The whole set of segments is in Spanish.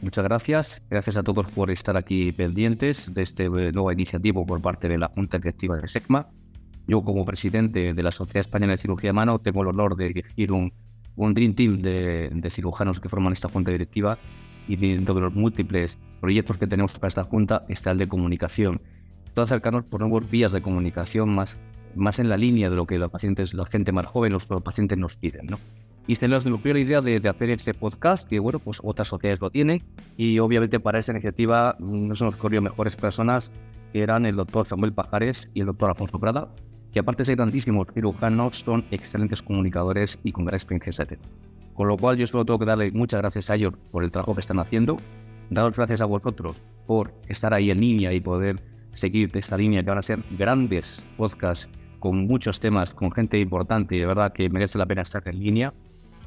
Muchas gracias. Gracias a todos por estar aquí pendientes de este eh, nuevo iniciativo por parte de la Junta Directiva de SECMA. Yo, como presidente de la Sociedad Española de Cirugía de Mano, tengo el honor de dirigir un, un Dream Team de, de cirujanos que forman esta Junta Directiva y dentro de los múltiples proyectos que tenemos para esta Junta está el de comunicación. Todo acercarnos por nuevas vías de comunicación más, más en la línea de lo que los pacientes, la gente más joven, los pacientes nos piden. ¿no? Y se nos ocurrió la idea de, de, hacer este podcast, que bueno, pues otras sociedades lo tienen, y obviamente para esta iniciativa no se nos ocurrió mejores personas que eran el doctor Samuel Pajares y el doctor Alfonso Prada, que aparte de ser grandísimos cirujanos, son excelentes comunicadores y con gran experiencia de Con lo cual yo solo tengo que darle muchas gracias a ellos por el trabajo que están haciendo, daros gracias a vosotros por estar ahí en línea y poder seguir esta línea que van a ser grandes podcasts con muchos temas, con gente importante y de verdad que merece la pena estar en línea.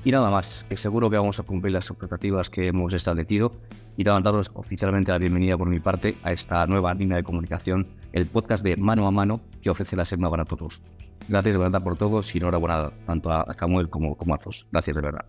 Y nada más, que seguro que vamos a cumplir las expectativas que hemos establecido y daros oficialmente la bienvenida por mi parte a esta nueva línea de comunicación, el podcast de Mano a Mano que ofrece la SEGMA para todos. Gracias de verdad por todos y enhorabuena tanto a Samuel como, como a Fos. Gracias de verdad.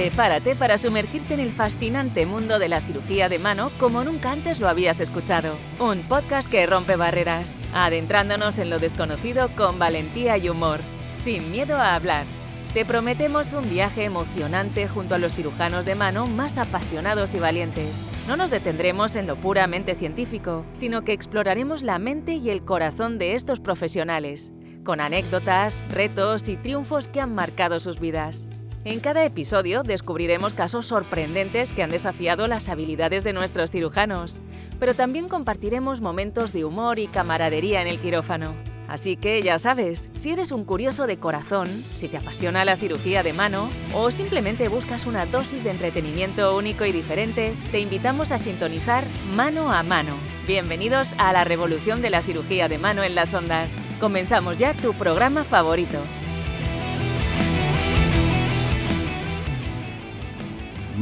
Prepárate para sumergirte en el fascinante mundo de la cirugía de mano como nunca antes lo habías escuchado. Un podcast que rompe barreras, adentrándonos en lo desconocido con valentía y humor, sin miedo a hablar. Te prometemos un viaje emocionante junto a los cirujanos de mano más apasionados y valientes. No nos detendremos en lo puramente científico, sino que exploraremos la mente y el corazón de estos profesionales, con anécdotas, retos y triunfos que han marcado sus vidas. En cada episodio descubriremos casos sorprendentes que han desafiado las habilidades de nuestros cirujanos, pero también compartiremos momentos de humor y camaradería en el quirófano. Así que ya sabes, si eres un curioso de corazón, si te apasiona la cirugía de mano o simplemente buscas una dosis de entretenimiento único y diferente, te invitamos a sintonizar Mano a Mano. Bienvenidos a la revolución de la cirugía de mano en las ondas. Comenzamos ya tu programa favorito.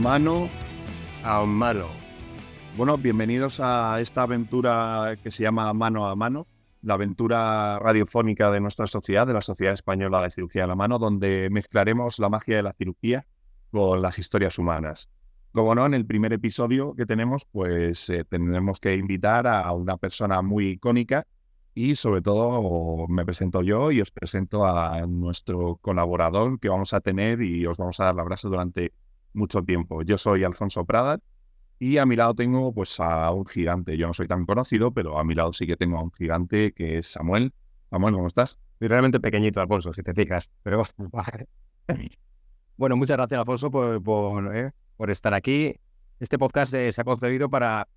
Mano a mano. Bueno, bienvenidos a esta aventura que se llama Mano a Mano, la aventura radiofónica de nuestra sociedad, de la Sociedad Española de Cirugía de la Mano, donde mezclaremos la magia de la cirugía con las historias humanas. Como no, en el primer episodio que tenemos, pues eh, tendremos que invitar a una persona muy icónica y sobre todo me presento yo y os presento a nuestro colaborador que vamos a tener y os vamos a dar la brasa durante mucho tiempo. Yo soy Alfonso Prada y a mi lado tengo pues a un gigante. Yo no soy tan conocido, pero a mi lado sí que tengo a un gigante que es Samuel. Samuel, ¿cómo estás? Soy realmente pequeñito, Alfonso, si te fijas. Pero bueno, muchas gracias, Alfonso, por, por, eh, por estar aquí. Este podcast eh, se ha concebido para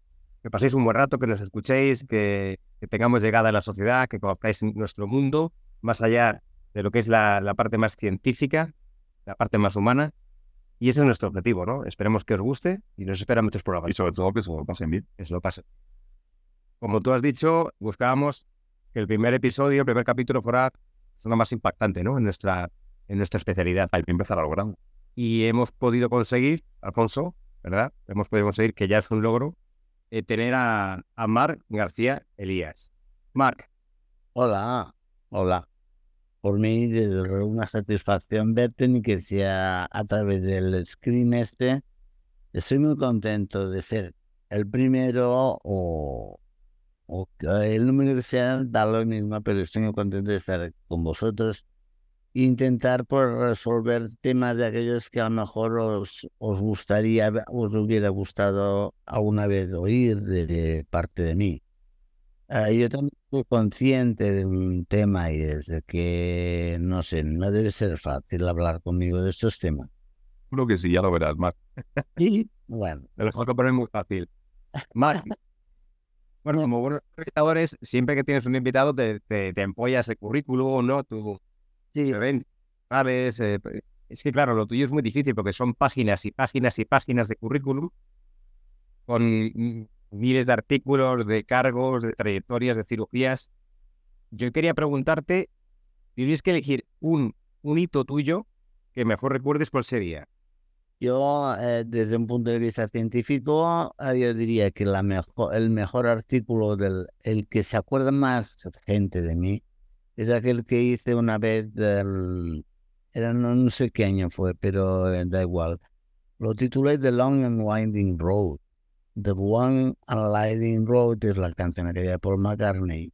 que paséis un buen rato, que nos escuchéis, que, tengamos llegada a la sociedad, que conozcáis nuestro mundo, más allá de lo que es la parte más científica, la parte más humana. Y ese es nuestro objetivo, ¿no? Esperemos que os guste y nos esperan muchos programas. Y sobre todo que se lo pasen bien. Que se lo pasen. Como tú has dicho, buscábamos que el primer episodio, el primer capítulo fuera lo más impactante, ¿no? En nuestra, en nuestra especialidad. Hay que empezar a lograrlo. Y hemos podido conseguir, Alfonso, ¿verdad? Hemos podido conseguir, que ya es un logro, eh, tener a, a Marc García Elías. Marc. Hola, hola por mí desde una satisfacción verte ni que sea a través del screen este. Estoy muy contento de ser el primero o, el número que sea, da lo mismo, pero estoy muy contento de estar con vosotros e intentar por resolver temas de aquellos que a lo mejor os, os gustaría, os hubiera gustado alguna vez oír de parte de mí. Uh, yo también soy consciente de un tema y desde que, no sé, no debe ser fácil hablar conmigo de estos temas. Creo que sí, ya lo verás, Marc. Y bueno. Te lo que poner muy fácil. Marc, bueno, como buenos espectadores, siempre que tienes un invitado te, te, te empollas el currículum, ¿no? Tú, sí. ven, sabes, eh, es que claro, lo tuyo es muy difícil porque son páginas y páginas y páginas de currículum con miles de artículos, de cargos, de trayectorias, de cirugías. Yo quería preguntarte, tienes que elegir un, un hito tuyo que mejor recuerdes, ¿cuál sería? Yo, eh, desde un punto de vista científico, eh, yo diría que la mejor, el mejor artículo del el que se acuerda más gente de mí es aquel que hice una vez del, era no, no sé qué año fue, pero eh, da igual. Lo titulé The Long and Winding Road. The One and Winding Road es la canción que de Paul McCartney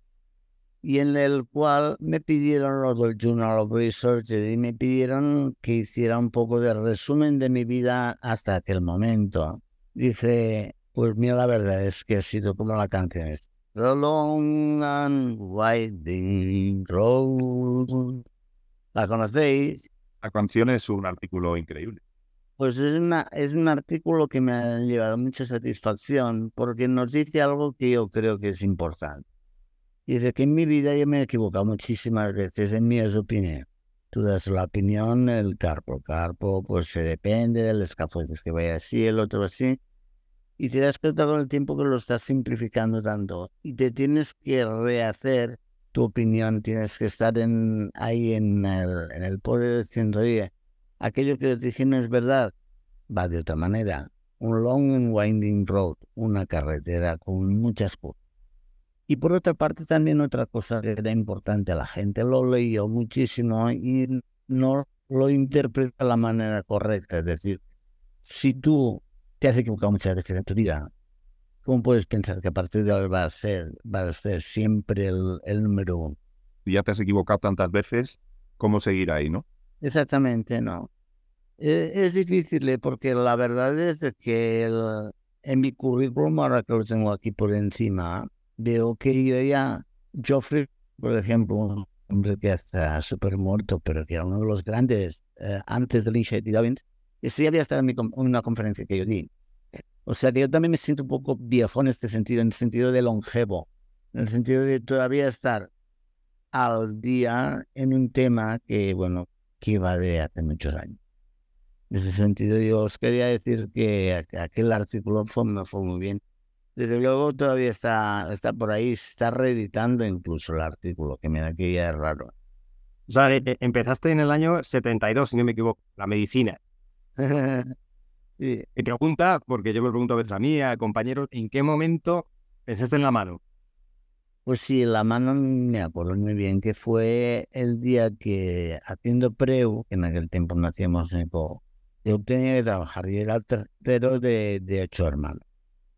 y en el cual me pidieron los del Journal of Research y me pidieron que hiciera un poco de resumen de mi vida hasta aquel momento. Dice, pues mira, la verdad es que ha sido como la canción es The Long and Winding Road. ¿La conocéis? La canción es un artículo increíble. Pues es, una, es un artículo que me ha llevado mucha satisfacción porque nos dice algo que yo creo que es importante. Dice que en mi vida yo me he equivocado muchísimas veces en mi opinión. Tú das la opinión, el carpo. El carpo, pues se depende del escafoides que vaya así, el otro así. Y te das cuenta con el tiempo que lo estás simplificando tanto. Y te tienes que rehacer tu opinión. Tienes que estar en, ahí en el, en el poder diciendo, oye, aquello que te dije no es verdad. Va de otra manera. Un long and winding road, una carretera con muchas curvas y por otra parte, también otra cosa que era importante, la gente lo leyó muchísimo y no lo interpreta de la manera correcta. Es decir, si tú te has equivocado muchas veces en tu vida, ¿cómo puedes pensar que a partir de ahora va a ser, a ser siempre el, el número uno? Ya te has equivocado tantas veces, ¿cómo seguir ahí, no? Exactamente, no. E, es, difícil ¿eh? porque la verdad es que en mi currículum, ahora que lo tengo aquí por encima, veo que yo ya, Joffrey, por ejemplo, un hombre que está súper muerto, pero que era uno de los grandes eh, antes de Lynch y Dobbins, ese había estado en, una conferencia que yo di. O sea que yo también me siento un poco viejo en este sentido, en el sentido de longevo, en el sentido de todavía estar al día en un tema que, bueno, que va de hace muchos años. En ese sentido, yo os quería decir que aquel artículo fue, me fue muy bien desde luego todavía está, está por ahí, está reeditando incluso el artículo, que me da que ya es raro. O sea, e, e, empezaste en el año 72, si no me equivoco, la medicina. sí. Y pregunta, porque yo me pregunto a veces a mí, a compañeros, ¿en qué momento pensaste en la mano? Pues sí, la mano me acuerdo muy bien que fue el día que haciendo preu, que en aquel tiempo no hacíamos eco, yo tenía que trabajar y era tercero de, de ocho hermanos.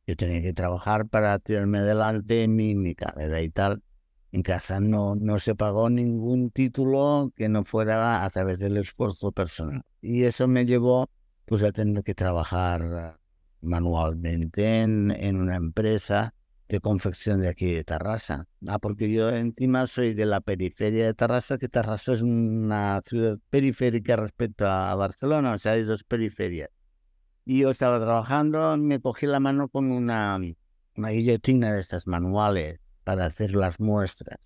Yo tenía que trabajar para tirarme adelante mi, mi carrera y tal. En casa no, no se pagó ningún título que no fuera a través del esfuerzo personal. Y eso me llevó pues a tener que trabajar manualmente en, en una empresa de confección de aquí de Tarrasa. Ah, porque yo encima soy de la periferia de Tarrasa, que Tarrasa es una ciudad periférica respecto a Barcelona, o sea, hay dos periferias. Y yo estaba trabajando, me cogí la mano con una, una guillotina de estas manuales para hacer las muestras.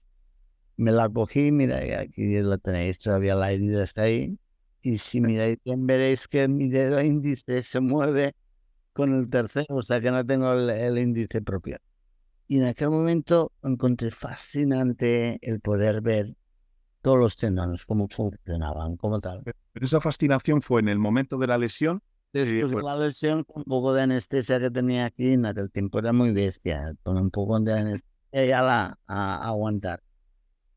Me la cogí, mira, aquí la tenéis, todavía la herida está ahí. Y si miráis bien, veréis que mi dedo índice se mueve con el tercero, o sea que no tengo el, índice propio. Y en aquel momento encontré fascinante el poder ver todos los tendones, cómo funcionaban, como tal. Pero esa fascinación fue en el momento de la lesión Después de la lesión, con un poco de anestesia que tenía aquí, en aquel tiempo era muy bestia, con un poco de anestesia la, a, aguantar.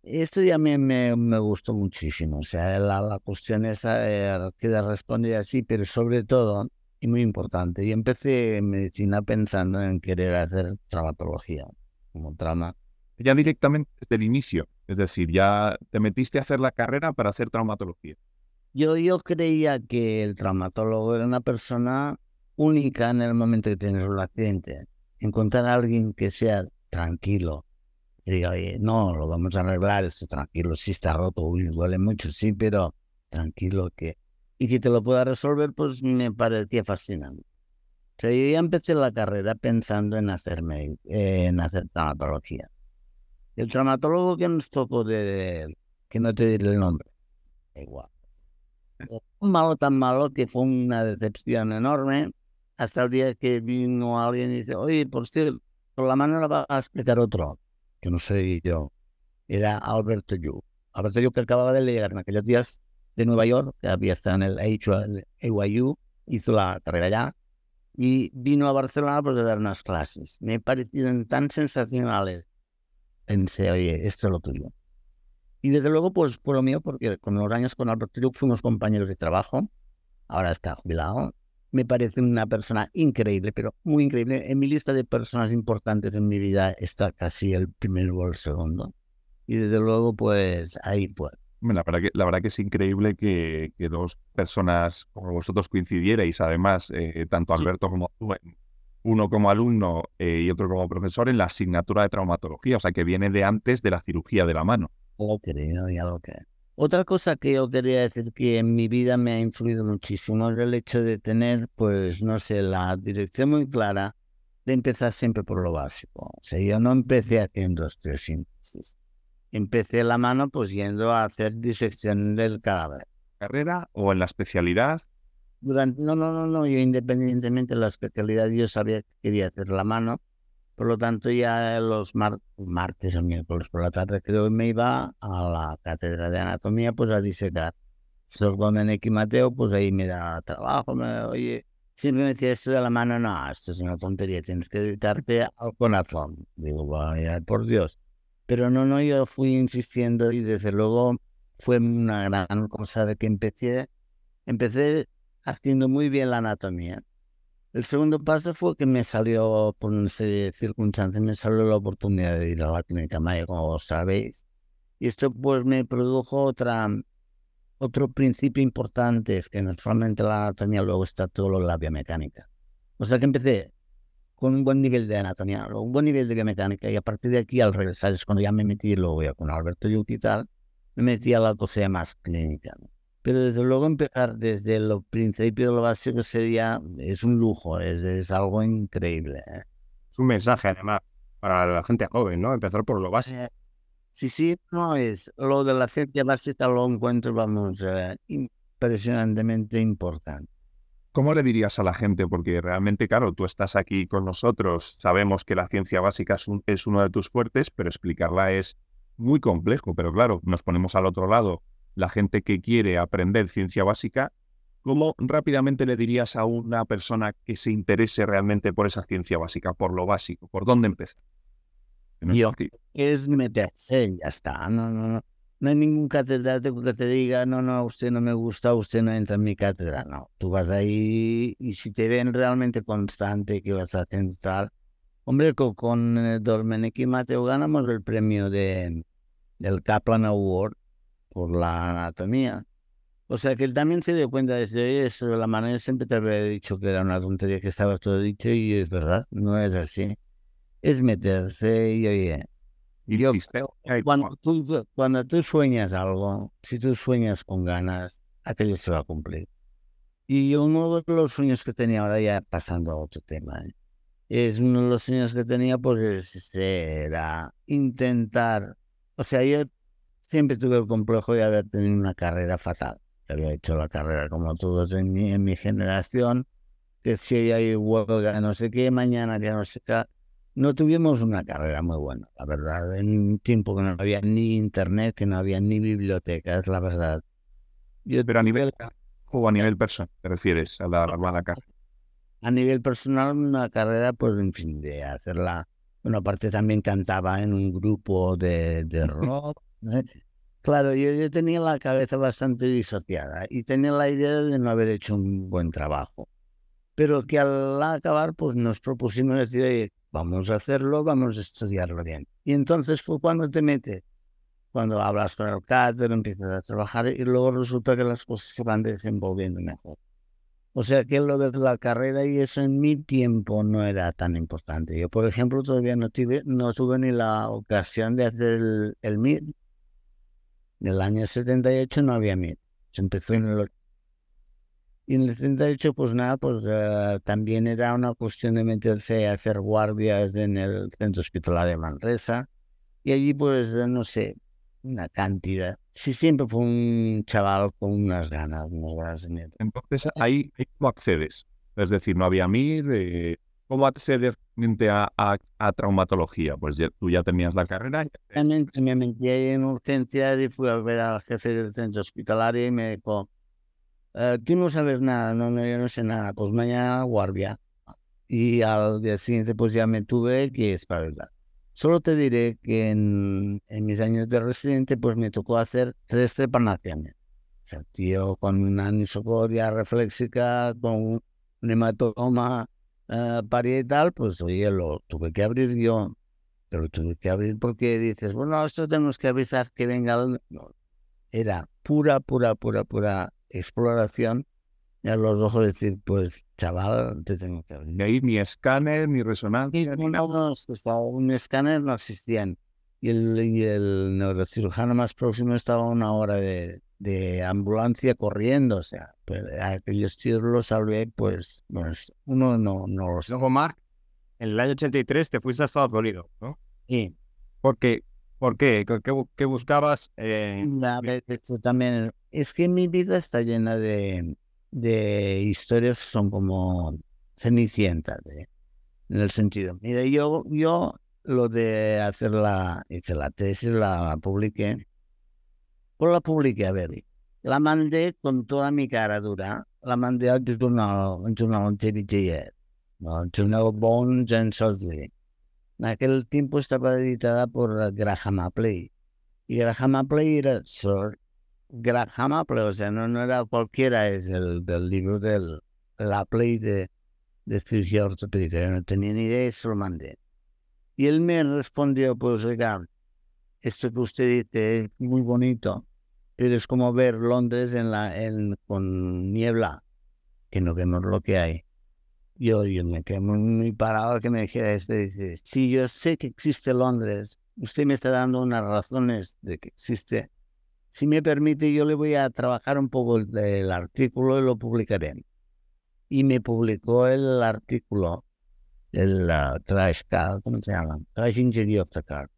Esto ya me, me, me, gustó muchísimo, o sea, la, la cuestión esa eh, que respondía así, pero sobre todo, y muy importante, yo empecé en medicina pensando en querer hacer traumatología como trama. Ya directamente desde el inicio, es decir, ya te metiste a hacer la carrera para hacer traumatología. Yo, yo creía que el traumatólogo era una persona única en el momento que tienes un accidente. Encontrar a alguien que sea tranquilo, que diga, oye, no, lo vamos a arreglar, esto tranquilo, sí está roto, uy, duele mucho, sí, pero tranquilo que... Y que te lo pueda resolver, pues me parecía fascinante. O sea, yo ya empecé la carrera pensando en hacerme, en hacer traumatología. El traumatólogo que nos tocó de, que no te diré el nombre, igual un malo tan malo que fue una decepción enorme hasta el día que vino alguien y dice, oye, por si por la mano la va a explicar otro, que no sé yo, era Alberto Yu. Alberto Yu que acababa de llegar en aquellos días de Nueva York, que había estado en el AYU, hizo la carrera allá y vino a Barcelona pues, a dar unas clases. Me parecieron tan sensacionales. Pensé, oye, esto es lo tuyo. Y desde luego, pues fue lo mío, porque con los años con Alberto Lluc fuimos compañeros de trabajo. Ahora está jubilado. Me parece una persona increíble, pero muy increíble. En mi lista de personas importantes en mi vida está casi el primero o el segundo. Y desde luego, pues ahí pues. La verdad, que, la verdad que es increíble que, que dos personas como vosotros coincidierais, además, eh, tanto Alberto como tú, uno como alumno eh, y otro como profesor en la asignatura de traumatología, o sea que viene de antes de la cirugía de la mano. Lo creo, ya lo creo. Otra cosa que yo quería decir que en mi vida me ha influido muchísimo es el hecho de tener, pues, no sé, la dirección muy clara de empezar siempre por lo básico. O sea, yo no empecé haciendo osteosíntesis empecé la mano pues yendo a hacer disección del cadáver. ¿Carrera o en la especialidad? Durante, no, no, no, no, yo independientemente de la especialidad yo sabía que quería hacer la mano, por lo tanto ya los martes o miércoles por la tarde creo que me iba a la cátedra de anatomía pues a disecar. Sor Domenech y Mateo pues ahí me da trabajo, me, oye, siempre me decía esto de la mano, no, esto es una tontería, tienes que dedicarte al corazón. Digo, vaya, por Dios. Pero no, no, yo fui insistiendo y desde luego fue una gran cosa de que empecé, empecé haciendo muy bien la anatomía. El segundo paso fue que me salió, por una serie circunstancias, me salió la oportunidad de ir a la clínica Maya, como sabéis. Y esto pues me produjo otra, otro principio importante, es que no solamente la anatomía, luego está todo la biomecánica. O sea que empecé con un buen nivel de anatomía, un buen nivel de biomecánica, y a partir de aquí, al regresar, es cuando ya me metí, luego ya con Alberto Yuki y tal, me metí a la cosa más clínica. Pero desde luego empezar desde lo principio de lo básico sería, es un lujo, es, es algo increíble. ¿eh? Es un mensaje además para la gente joven, ¿no? Empezar por lo básico. Sí, sí, no es. Lo de la ciencia básica lo encuentro, vamos, eh, impresionantemente importante. ¿Cómo le dirías a la gente? Porque realmente, claro, tú estás aquí con nosotros, sabemos que la ciencia básica es, uno de tus fuertes, pero explicarla es muy complejo. Pero claro, nos ponemos al otro lado, la gente que quiere aprender ciencia básica, ¿cómo rápidamente le dirías a una persona que se interese realmente por esa ciencia básica, por lo básico? ¿Por dónde empezar? Yo, es meterse, ya está. No, no, no no hay ningún catedrático que te diga, no, no, usted no me gusta, usted no entra en mi cátedra. No, tú vas ahí y si te ven realmente constante que vas haciendo tal. Hombre, con, con eh, Dormenek y Mateo ganamos el premio de, del Kaplan Award por la anatomía. O sea que él también se dio cuenta de eso, de la manera siempre te había dicho que era una tontería que estaba todo dicho y es verdad, no es así. Es meterse y oye, y yo, cuando tú, cuando tú sueñas algo, si tú sueñas con ganas, aquello se va a cumplir. Y uno de los sueños que tenía, ahora ya pasando a otro tema, ¿eh? es uno de los sueños que tenía, pues este, era intentar, o sea, yo siempre tuve el complejo de haber tenido una carrera fatal. Había hecho la carrera como todos en mi, en mi generación, que si hay huelga, no sé qué, mañana ya no sé qué, no tuvimos una carrera muy buena, la verdad, en un tiempo que no había ni internet, que no había ni bibliotecas, la verdad. Pero a nivel o a nivel personal, ¿te refieres a la, la carrera? A nivel personal, una carrera, pues, en fin, de hacerla. Bueno, aparte también cantaba en un grupo de, de rock. ¿eh? Claro, yo, yo tenía la cabeza bastante disociada y tenía la idea de no haber hecho un buen trabajo. Pero que al acabar, pues nos propusimos decir, vamos a hacerlo, vamos a estudiarlo bien. Y entonces fue cuando te metes, cuando hablas con el cáter, empiezas a trabajar y luego resulta que las cosas se van desenvolviendo mejor. O sea que lo de la carrera y eso en mi tiempo no era tan importante. Yo, por ejemplo, todavía no tuve, no tuve ni la ocasión de hacer el, el MIT. En el año 78 no había MIT. Se empezó en el y en el 78, pues nada, pues uh, también era una cuestión de meterse a hacer guardias en el centro hospitalario de Manresa. Y allí, pues, no sé, una cantidad. Sí, siempre fue un chaval con unas ganas, unas ganas de Entonces, ahí, ¿cómo accedes? Es decir, no había MIR. Eh, ¿Cómo accedes a, a, a, traumatología? Pues ya, tú ya tenías la carrera. Me metí en urgencias y fui a ver al jefe del centro hospitalario y me dijo eh, tú no sabes nada, no, no, yo no sé nada, pues mañana guardia. Y al día siguiente pues ya me tuve que espabilar. Solo te diré que en, en mis años de residente pues me tocó hacer tres trepanaciones. O sea, tío con una anisocoria reflexica, con un hematoma uh, parietal, pues oye, lo tuve que abrir yo. Pero tuve que abrir porque dices, bueno, esto tenemos que avisar que venga. No, era pura, pura, pura, pura exploración. Y a los ojos decir, pues chaval, te tengo que abrir. Y ahí ni escáner, ni resonancia, Y ni no, estaba un escáner, no existían. Y el, y el neurocirujano más próximo estaba a una hora de, de ambulancia corriendo. O sea, pues aquellos tíos los salvé, pues, pues uno no, no los Luego, Marc, en el año 83 te fuiste a Estados Unidos, ¿no? Sí. Porque, ¿Por qué? ¿Qué, qué, buscabas? Eh, A ver, esto también. Es que mi vida está llena de, de historias que son como cenicientas, ¿eh? en el sentido. Mira, yo, yo lo de hacer la, hice la tesis, la, la publiqué. Pues la publiqué, a ver, la mandé con toda mi cara dura, la mandé al jornal, al jornal TVG, al jornal Bones and Surgery. En aquel tiempo estaba editada por Graham Appley. Y Graham Appley era Sir Graham Appley, o sea, no, no era cualquiera, es el del libro del el Appley de, de cirugía ortopédica. Yo no tenía ni idea y se lo mandé. Y él me respondió, pues oiga, esto que usted dice es muy bonito, pero es como ver Londres en la, en, con niebla, que no vemos lo que hay. Yo, yo me quedé muy, parado que me dijera esto. Dice, si yo sé que existe Londres, usted me está dando unas razones de que existe. Si me permite, yo le voy a trabajar un poco el, el artículo y lo publicaré. Y me publicó el artículo, el uh, Crash Car, ¿cómo se llama? Crash Injury of the Car.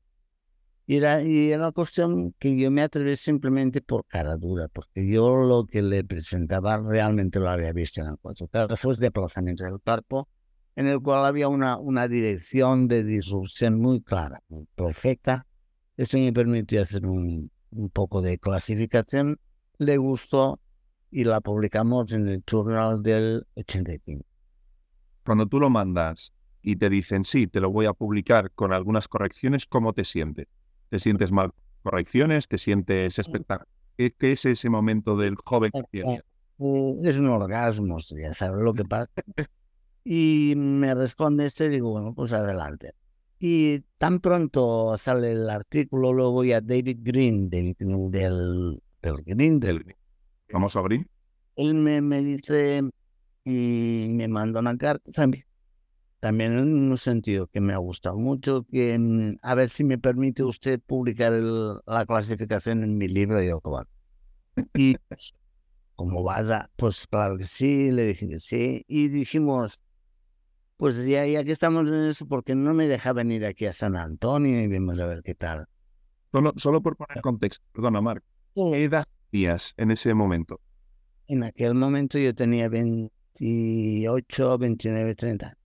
Y era, y era una cuestión que yo me atreví simplemente por cara dura, porque yo lo que le presentaba realmente lo había visto en el cuatro casos de desplazamiento del cuerpo, en el cual había una, una dirección de disrupción muy clara, muy perfecta. Esto me permitió hacer un, un poco de clasificación. Le gustó y la publicamos en el journal del 85. Cuando tú lo mandas y te dicen, sí, te lo voy a publicar con algunas correcciones, ¿cómo te sientes? ¿Te sientes mal correcciones? ¿Te sientes espectacular? ¿Qué, ¿Qué, es ese momento del joven que tiene? Es un orgasmo, ya sabes lo que pasa. Y me responde este y digo, bueno, pues adelante. Y tan pronto sale el artículo, luego voy a David Green, David Green del, del Green, del famoso Green. Él me, me dice y me manda una carta también también en un sentido que me ha gustado mucho, que a ver si me permite usted publicar el, la clasificación en mi libro de Ocobar. Y como vaya, pues claro que sí, le dije que sí, y dijimos, pues ya, ya que estamos en eso, ¿por qué no me deja venir aquí a San Antonio y vemos a ver qué tal? Solo, solo por poner contexto, perdona, Marc, ¿qué edad tenías en ese momento? En aquel momento yo tenía 28, 29, 30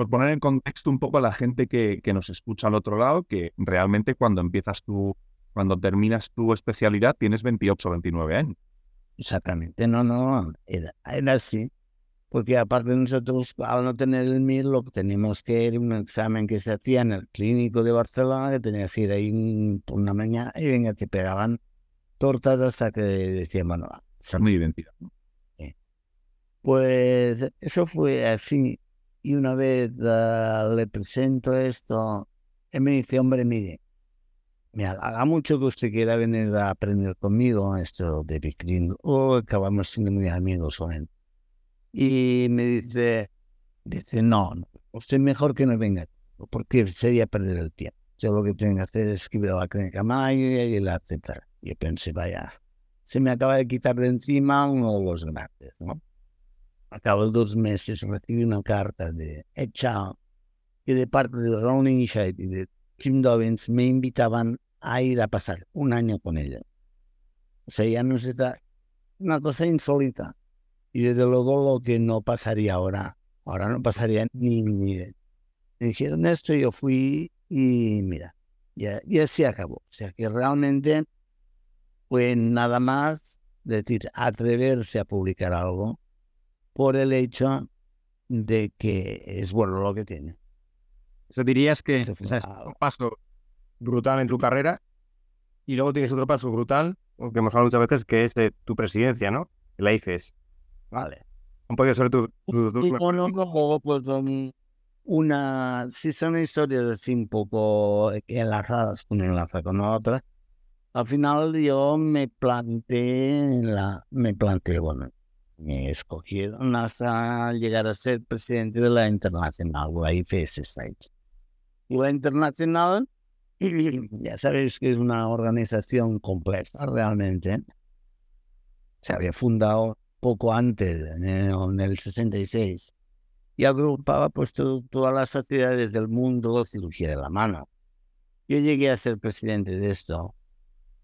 por poner en contexto un poco a la gente que, que, nos escucha al otro lado, que realmente cuando empiezas tu, cuando terminas tu especialidad tienes 28 29 años. Exactamente, no, no, era, era así. Porque aparte nosotros, al no tener el MIR, lo que teníamos que ir un examen que se hacía en el clínico de Barcelona, que tenías que ir ahí por una mañana y venga, te pegaban tortas hasta que decían, bueno, ser muy identidad. Pues eso fue así. Y una vez uh, le presento esto, él me dice, hombre, mire, me halaga mucho que usted quiera venir a aprender conmigo esto de Big Green. Oh, acabamos siendo muy amigos con él. Y me dice, dice, no, usted mejor que no venga, porque sería perder el tiempo. Yo lo que tengo que hacer es escribir a la clínica Mayo y la aceptar. Yo pensé, vaya, se me acaba de quitar de encima uno de los grandes, ¿no? A cabo de dos meses recibí una carta de hecha que de parte de la Rolling Initiative de Jim Dobbins me invitaban a ir a pasar un año con ella. O sea, ya no se está una cosa insólita. Y desde luego lo que no pasaría ahora, ahora no pasaría ni ni Me dijeron esto, yo fui y mira, ya, y así acabó. O sea que realmente fue nada más decir, atreverse a publicar algo por el hecho de que es bueno lo que tiene. Eso dirías que es un paso brutal en tu carrera y luego tienes otro paso brutal, que hemos hablado muchas veces, que es de tu presidencia, ¿no? La IFES. Vale. Han podido ser tus... Tu, tu, pues una... Si son historias así un poco enlazadas una enlaza con otra, al final yo me planteé, la, me planteé, bueno, me escogieron hasta llegar a ser presidente de la Internacional, la IFS La Internacional, ya sabéis que es una organización compleja realmente. Se había fundado poco antes, en el, 66, y agrupaba pues todas las sociedades del mundo de cirugía de la mano. Yo llegué a ser presidente de esto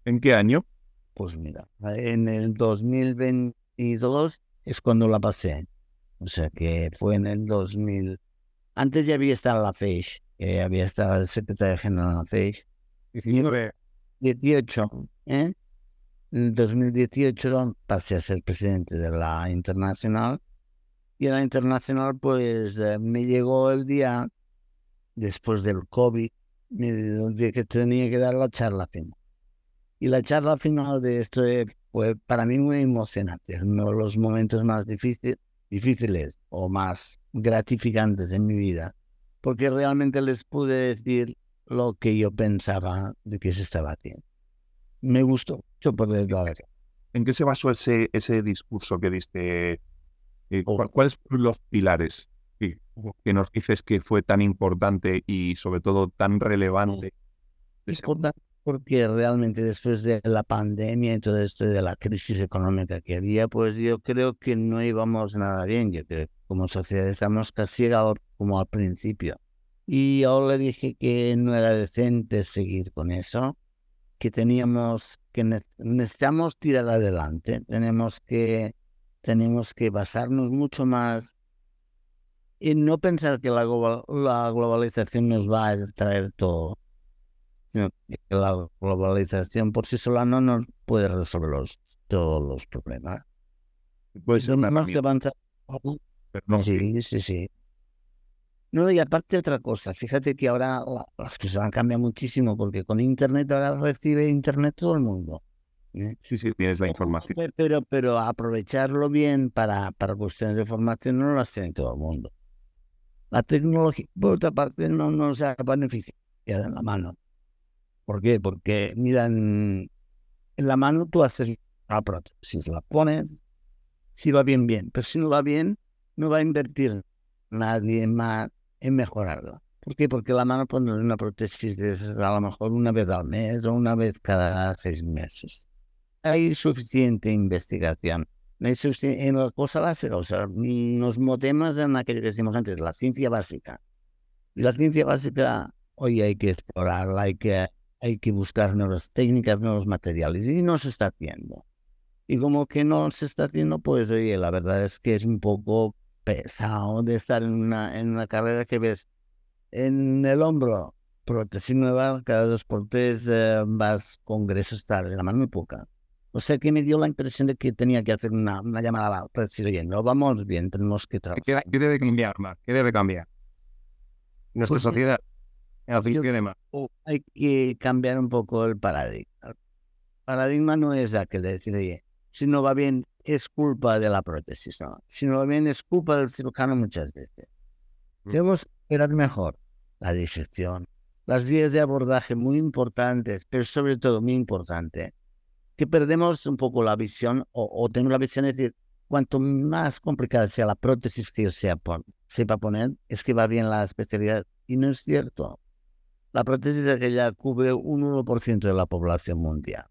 ¿En qué año? Pues mira, en el 2022 es cuando la pasé. O sea que fue en el 2000. Antes ya había estado la FEIS, que había estado el secretario general de la FEIS. 18, ¿eh? En el 2018 pasé a ser presidente de la Internacional. Y en la Internacional, pues eh, me llegó el día, después del COVID, me, el día que tenía que dar la charla final. Y la charla final de esto fue para mí muy emocionante, uno de los momentos más difíciles, difíciles o más gratificantes en mi vida, porque realmente les pude decir lo que yo pensaba de que se estaba haciendo. Me gustó mucho poder eso. ¿En qué se basó ese, ese discurso que diste? Eh, oh. ¿Cuáles fueron los pilares que nos dices que fue tan importante y sobre todo tan relevante? Importante porque realmente después de la pandemia y todo esto de la crisis económica que había, pues yo creo que no íbamos nada bien. Yo creo que como sociedad estamos casi como al principio. Y yo le dije que no era decente seguir con eso, que teníamos que necesitamos tirar adelante, tenemos que tenemos que basarnos mucho más en no pensar que la, la globalización nos va a traer todo la globalización por sí sola no nos puede resolver todos los problemas. Pues tenemos que avanzar. no, sí, sí, sí. No, y aparte otra cosa, fíjate que ahora las cosas han cambiado muchísimo porque con Internet ahora recibe Internet todo el mundo. ¿eh? Sí, sí, tienes la información. Pero, pero aprovecharlo bien para, para cuestiones de formación no las tiene todo el mundo. La tecnología, por otra parte, no nos ha beneficiado en la mano. ¿Por qué? Porque, miran, en la mano tú haces la prótesis, la pones, si va bien, bien, pero si no va bien, no va a invertir nadie más en mejorarla. ¿Por qué? Porque la mano pone una prótesis de a lo mejor una vez al mes o una vez cada seis meses. Hay suficiente investigación. hay suficiente, en la cosa básica, o sea, nos movemos en aquello que decimos antes, la ciencia básica. Y la ciencia básica hoy hay que explorarla, hay que hay que buscar nuevas técnicas, nuevos materiales y no se está haciendo. Y como que no se está haciendo, pues oye, la verdad es que es un poco pesado de estar en una, en una carrera que ves en el hombro, prótesis nueva, cada dos por tres eh, vas congresos, tal, la mano muy poca. O sea que me dio la impresión de que tenía que hacer una, una llamada para decir, oye, no vamos bien, tenemos que trabajar. ¿Qué, debe cambiar, Marc? ¿Qué debe cambiar? Nuestra pues sociedad hay que cambiar un poco el paradigma. El paradigma no es aquel de decir, oye, si no va bien, es culpa de la prótesis. No. Si no va bien, es culpa del cirujano muchas veces. Mm. Tenemos que ver mejor la disección, las vías de abordaje muy importantes, pero sobre todo muy importante, que perdemos un poco la visión o, o tenemos la visión de decir, cuanto más complicada sea la prótesis que yo sea sepa poner, es que va bien la especialidad. Y no es cierto. La prótesis aquella cubre un 1% de la población mundial.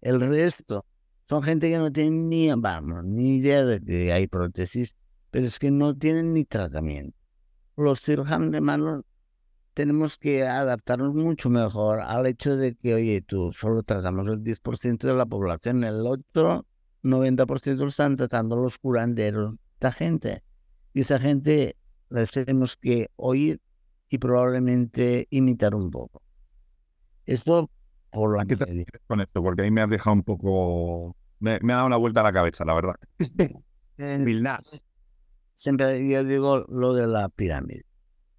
El resto son gente que no tiene ni, vamos, ni idea de que hay prótesis, pero es que no tienen ni tratamiento. Los cirujanos de manos tenemos que adaptarnos mucho mejor al hecho de que, oye, tú solo tratamos el 10% de la población, el otro 90% lo están tratando los curanderos, esta gente. Y esa gente les tenemos que oír y probablemente imitar un poco. Esto por la que con esto, porque ahí me has dejado un poco Me, me ha dado una vuelta a la cabeza, la verdad. Eh, siempre yo digo lo de la pirámide.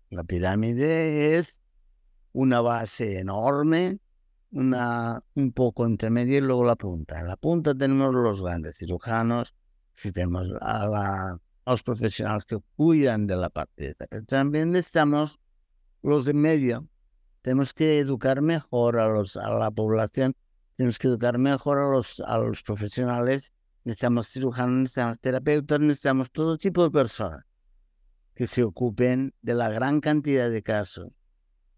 La pirámide es una base enorme, una, un poco intermedia y luego la punta. En la punta tenemos los grandes cirujanos, si tenemos a, los profesionales que cuidan de la parte de también necesitamos los de medio. Tenemos que educar mejor a, los, a la población, tenemos que educar mejor a los, a los profesionales, necesitamos cirujanos, necesitamos terapeutas, necesitamos todo tipo de personas que se ocupen de la gran cantidad de casos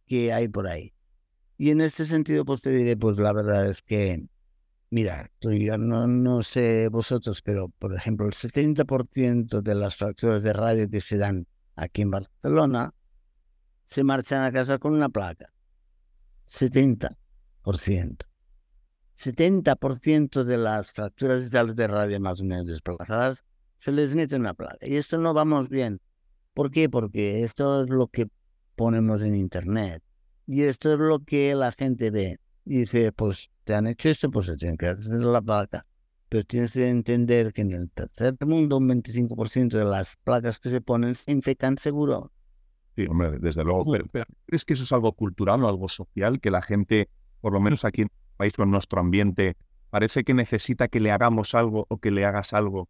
que hay por ahí. Y en este sentido, pues te diré, pues la verdad es que, mira, yo no, no sé vosotros, pero por ejemplo, el 70% de las fracturas de radio que se dan aquí en Barcelona se marchan a casa con una placa. 70%. 70% de las fracturas de radio más o menos desplazadas se les mete una placa. Y esto no vamos bien. ¿Por qué? Porque esto es lo que ponemos en Internet. Y esto es lo que la gente ve. Dice, pues te han hecho esto, pues se tienen que hacer la placa. Pero tienes que entender que en el tercer mundo un 25% de las placas que se ponen se infectan seguro. Sí, hombre, desde luego. Pero, ¿crees que eso es algo cultural o algo social? Que la gente, por lo menos aquí en el país o en nuestro ambiente, parece que necesita que le hagamos algo o que le hagas algo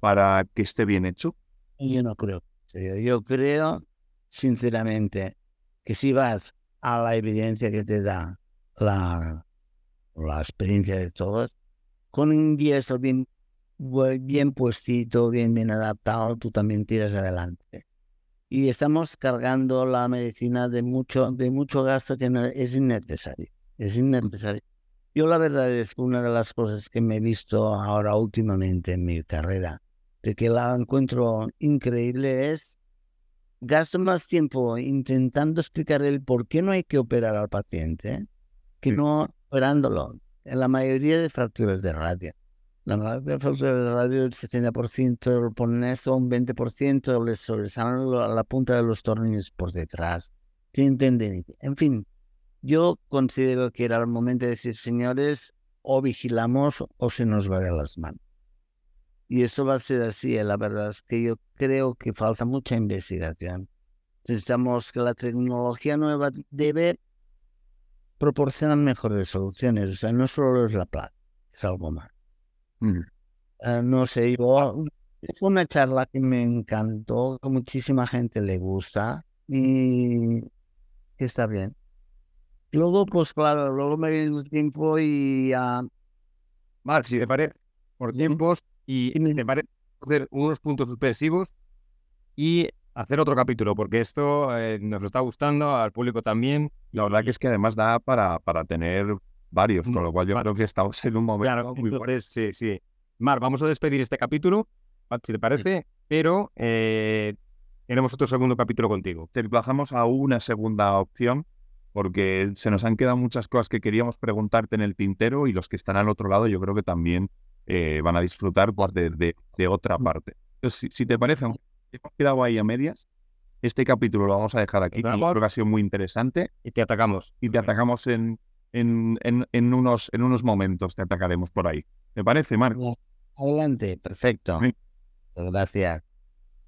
para que esté bien hecho? Yo no creo. Yo creo, sinceramente, que si vas a la evidencia que te da la, experiencia de todos, con un diesel bien, bien puestito, bien, bien adaptado, tú también tiras adelante. Y estamos cargando la medicina de mucho, de mucho gasto que no, es innecesario. Es innecesario. Yo la verdad es que una de las cosas que me he visto ahora últimamente en mi carrera, de que la encuentro increíble es gasto más tiempo intentando explicar el por qué no hay que operar al paciente que no operándolo. En la mayoría de fracturas de radio. La de fracturas de radio, el 70% lo ponen esto, un 20% les sobresalen a la punta de los tornillos por detrás. entienden? En fin, yo considero que era el momento de decir, señores, o vigilamos o se nos va de las manos. Y esto va a ser así, eh, la verdad es que yo creo que falta mucha investigación. Necesitamos que la tecnología nueva debe proporcionar mejores soluciones. O sea, no solo es la plata, es algo más. Mm. Ah, no sé, yo, fue una charla que me encantó, que muchísima gente le gusta y está bien. Luego, pues claro, luego me viene el tiempo y... Uh... Marc, si te parece, por tiempos, y me parece hacer unos puntos suspensivos y hacer otro capítulo, porque esto eh, nos está gustando, al público también. La verdad que es que además da para, para tener varios, con lo cual yo creo que estamos en un momento muy bueno. Sí, sí. Mar, vamos a despedir este capítulo, si te parece, pero eh, tenemos otro segundo capítulo contigo. Te emplazamos a una segunda opción, porque se nos han quedado muchas cosas que queríamos preguntarte en el tintero y los que están al otro lado yo creo que también eh, van a disfrutar pues, de, de, otra parte. Entonces, si, te parece, hemos quedado ahí a medias. Este capítulo lo vamos a dejar aquí. Creo que ha sido muy interesante. Y te atacamos. Y te atacamos en, en, en, unos, en unos momentos. Te atacaremos por ahí. ¿Te parece, Marco? Adelante, perfecto. Gracias.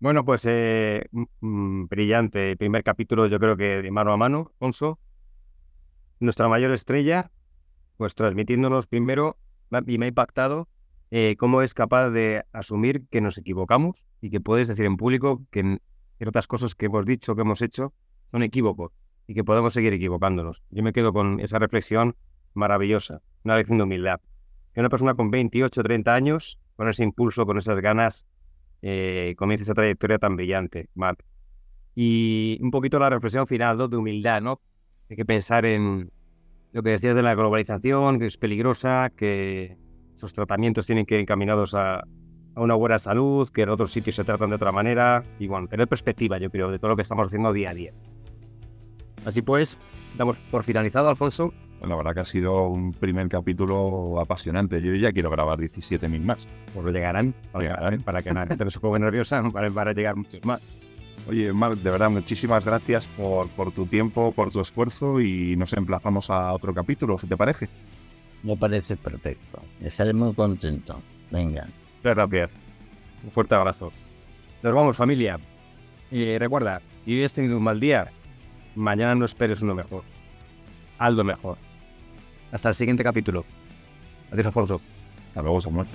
Bueno, pues eh, brillante. Primer capítulo, yo creo que de mano a mano, Alfonso. Nuestra mayor estrella, pues transmitiéndonos primero, y me ha impactado eh, cómo es capaz de asumir que nos equivocamos y que puedes decir en público que ciertas cosas que hemos dicho, que hemos hecho, son equívocos y que podemos seguir equivocándonos. Yo me quedo con esa reflexión maravillosa, una lección de humildad. Que una persona con 28 o 30 años, con ese impulso, con esas ganas, eh, comienza esa trayectoria tan brillante, Matt. Y un poquito la reflexión final. De humildad, ¿no? Hay que pensar en lo que decías de la globalización, que es peligrosa, que esos tratamientos tienen que ir encaminados a, una buena salud, que en otros sitios se tratan de otra manera, y bueno, tener perspectiva, yo creo, de todo lo que estamos haciendo día a día. Así pues, damos por finalizado, Alfonso. Bueno, la verdad que ha sido un primer capítulo apasionante. Yo ya quiero grabar 17.000 más. Pues lo llegarán, para, que no se ponga nerviosa, para, para llegar muchos más. Oye, Marc, de verdad, muchísimas gracias por, por tu tiempo, por tu esfuerzo y nos emplazamos a otro capítulo, si te parece. Me parece perfecto. Estaré muy contento. Venga. Muchas gracias. Un fuerte abrazo. Nos vamos, familia. Y recuerda, si has tenido un mal día, mañana no esperes uno mejor. Algo mejor. Hasta el siguiente capítulo. Adiós, Alfonso. Hasta luego, Samuel.